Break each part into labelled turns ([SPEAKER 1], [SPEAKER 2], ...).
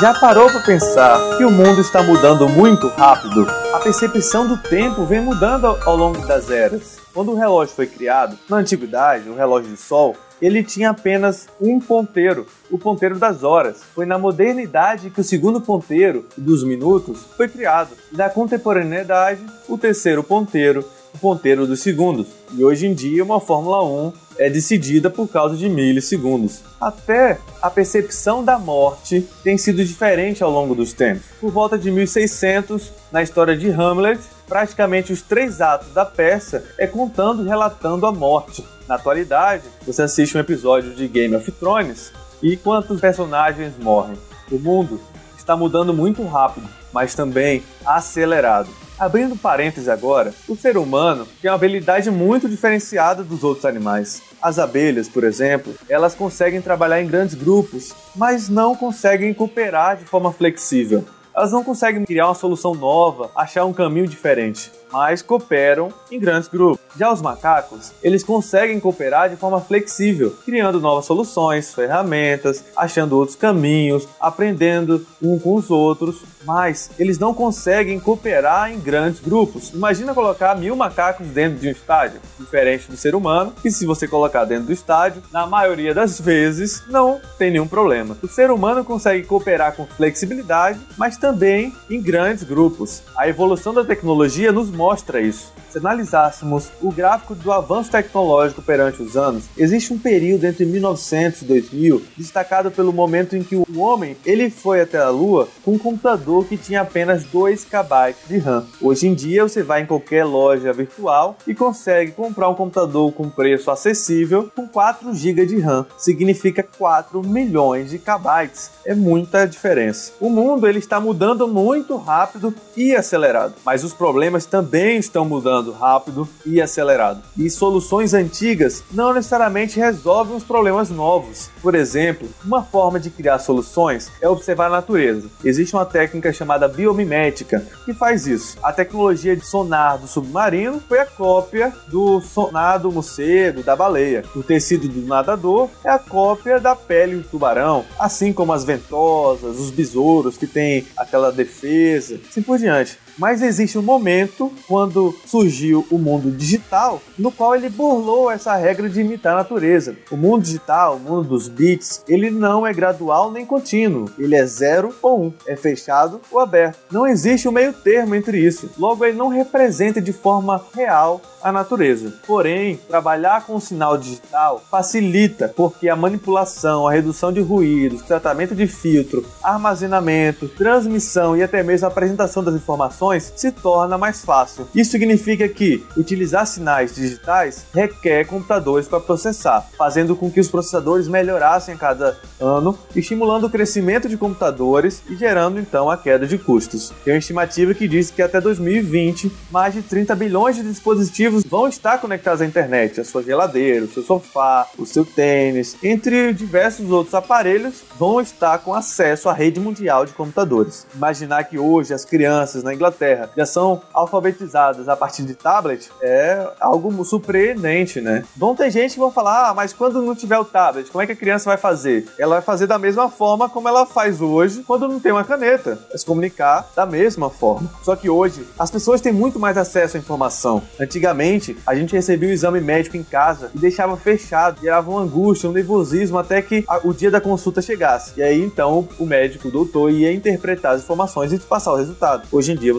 [SPEAKER 1] Já parou para pensar que o mundo está mudando muito rápido? A percepção do tempo vem mudando ao longo das eras. Quando o relógio foi criado, na antiguidade, o relógio de sol, ele tinha apenas um ponteiro, o ponteiro das horas. Foi na modernidade que o segundo ponteiro, dos minutos, foi criado. Na contemporaneidade, o terceiro ponteiro, o ponteiro dos segundos. E hoje em dia, uma Fórmula 1 é decidida por causa de milissegundos. Até a percepção da morte tem sido diferente ao longo dos tempos. Por volta de 1600, na história de Hamlet, praticamente os três atos da peça é contando e relatando a morte. Na atualidade, você assiste um episódio de Game of Thrones e quantos personagens morrem? O mundo está mudando muito rápido, mas também acelerado. Abrindo parênteses agora, o ser humano tem uma habilidade muito diferenciada dos outros animais. As abelhas, por exemplo, elas conseguem trabalhar em grandes grupos, mas não conseguem cooperar de forma flexível. Elas não conseguem criar uma solução nova, achar um caminho diferente mas cooperam em grandes grupos. Já os macacos, eles conseguem cooperar de forma flexível, criando novas soluções, ferramentas, achando outros caminhos, aprendendo um com os outros, mas eles não conseguem cooperar em grandes grupos. Imagina colocar mil macacos dentro de um estádio, diferente do ser humano, que se você colocar dentro do estádio, na maioria das vezes não tem nenhum problema. O ser humano consegue cooperar com flexibilidade, mas também em grandes grupos. A evolução da tecnologia nos mostra isso. Se analisássemos o gráfico do avanço tecnológico perante os anos, existe um período entre 1900 e 2000 destacado pelo momento em que o homem ele foi até a Lua com um computador que tinha apenas 2 KB de RAM. Hoje em dia você vai em qualquer loja virtual e consegue comprar um computador com preço acessível com 4 GB de RAM. Significa 4 milhões de KB. É muita diferença. O mundo ele está mudando muito rápido e acelerado, mas os problemas também estão mudando rápido e acelerado. E soluções antigas não necessariamente resolvem os problemas novos. Por exemplo, uma forma de criar soluções é observar a natureza. Existe uma técnica chamada biomimética que faz isso. A tecnologia de sonar do submarino foi a cópia do sonar do morcego, da baleia. O tecido do nadador é a cópia da pele do tubarão, assim como as ventosas, os besouros que têm aquela defesa, assim por diante. Mas existe um momento quando surgiu o mundo digital no qual ele burlou essa regra de imitar a natureza. O mundo digital, o mundo dos bits, ele não é gradual nem contínuo. Ele é zero ou um, é fechado ou aberto. Não existe um meio termo entre isso. Logo, ele não representa de forma real a natureza. Porém, trabalhar com o sinal digital facilita, porque a manipulação, a redução de ruídos, tratamento de filtro, armazenamento, transmissão e até mesmo a apresentação das informações se torna mais fácil. Isso significa que utilizar sinais digitais requer computadores para processar, fazendo com que os processadores melhorassem a cada ano, estimulando o crescimento de computadores e gerando então a queda de custos. Tem uma estimativa que diz que até 2020, mais de 30 bilhões de dispositivos vão estar conectados à internet, a sua geladeira, o seu sofá, o seu tênis, entre diversos outros aparelhos, vão estar com acesso à rede mundial de computadores. Imaginar que hoje as crianças na Inglaterra já são alfabetizadas a partir de tablet é algo surpreendente, né? Vão ter gente que vão falar, ah, mas quando não tiver o tablet, como é que a criança vai fazer? Ela vai fazer da mesma forma como ela faz hoje quando não tem uma caneta, é se comunicar da mesma forma. Só que hoje as pessoas têm muito mais acesso à informação. Antigamente, a gente recebia o exame médico em casa e deixava fechado, gerava uma angústia, um nervosismo até que o dia da consulta chegasse. E aí então o médico, o doutor, ia interpretar as informações e te passar o resultado. Hoje em dia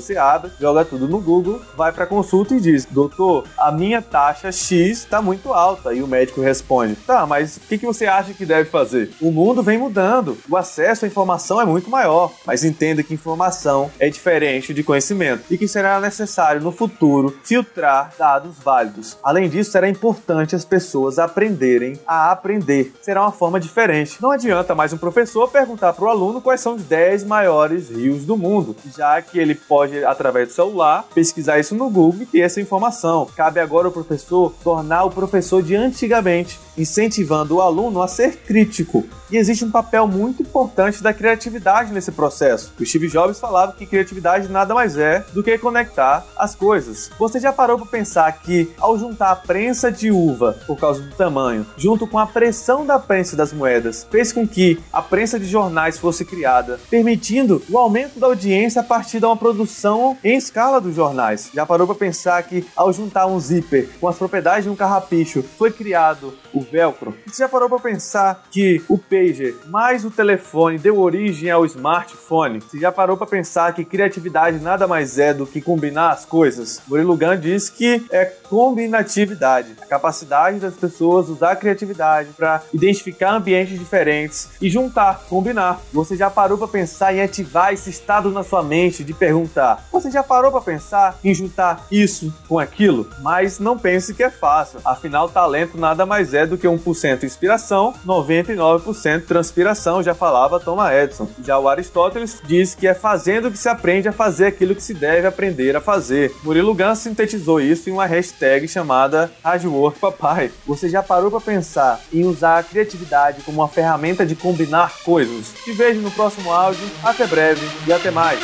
[SPEAKER 1] joga tudo no Google, vai para consulta e diz: Doutor, a minha taxa X está muito alta. E o médico responde: Tá, mas o que, que você acha que deve fazer? O mundo vem mudando, o acesso à informação é muito maior, mas entenda que informação é diferente de conhecimento e que será necessário no futuro filtrar dados válidos. Além disso, será importante as pessoas aprenderem a aprender. Será uma forma diferente. Não adianta mais um professor perguntar para o aluno quais são os 10 maiores rios do mundo, já que ele pode pode, através do celular, pesquisar isso no Google e ter essa informação. Cabe agora ao professor tornar o professor de antigamente, incentivando o aluno a ser crítico. E existe um papel muito importante da criatividade nesse processo. O Steve Jobs falava que criatividade nada mais é do que conectar as coisas. Você já parou para pensar que ao juntar a prensa de uva por causa do tamanho, junto com a pressão da prensa das moedas, fez com que a prensa de jornais fosse criada, permitindo o aumento da audiência a partir de uma produção em escala dos jornais. Já parou para pensar que ao juntar um zíper com as propriedades de um carrapicho, foi criado o velcro? Você já parou para pensar que o pager mais o telefone deu origem ao smartphone? Você já parou para pensar que criatividade nada mais é do que combinar as coisas? Murilo Gun diz que é combinatividade, a capacidade das pessoas usar a criatividade para identificar ambientes diferentes e juntar, combinar. Você já parou para pensar em ativar esse estado na sua mente de perguntar: você já parou para pensar em juntar isso com aquilo? Mas não pense que é fácil. Afinal, talento nada mais é do que 1% inspiração, 99% transpiração, já falava Thomas Edison. Já o Aristóteles diz que é fazendo que se aprende a fazer aquilo que se deve aprender a fazer. Murilo Gans sintetizou isso em uma hashtag chamada Hardwork Papai. Você já parou para pensar em usar a criatividade como uma ferramenta de combinar coisas? Te vejo no próximo áudio. Até breve e até mais.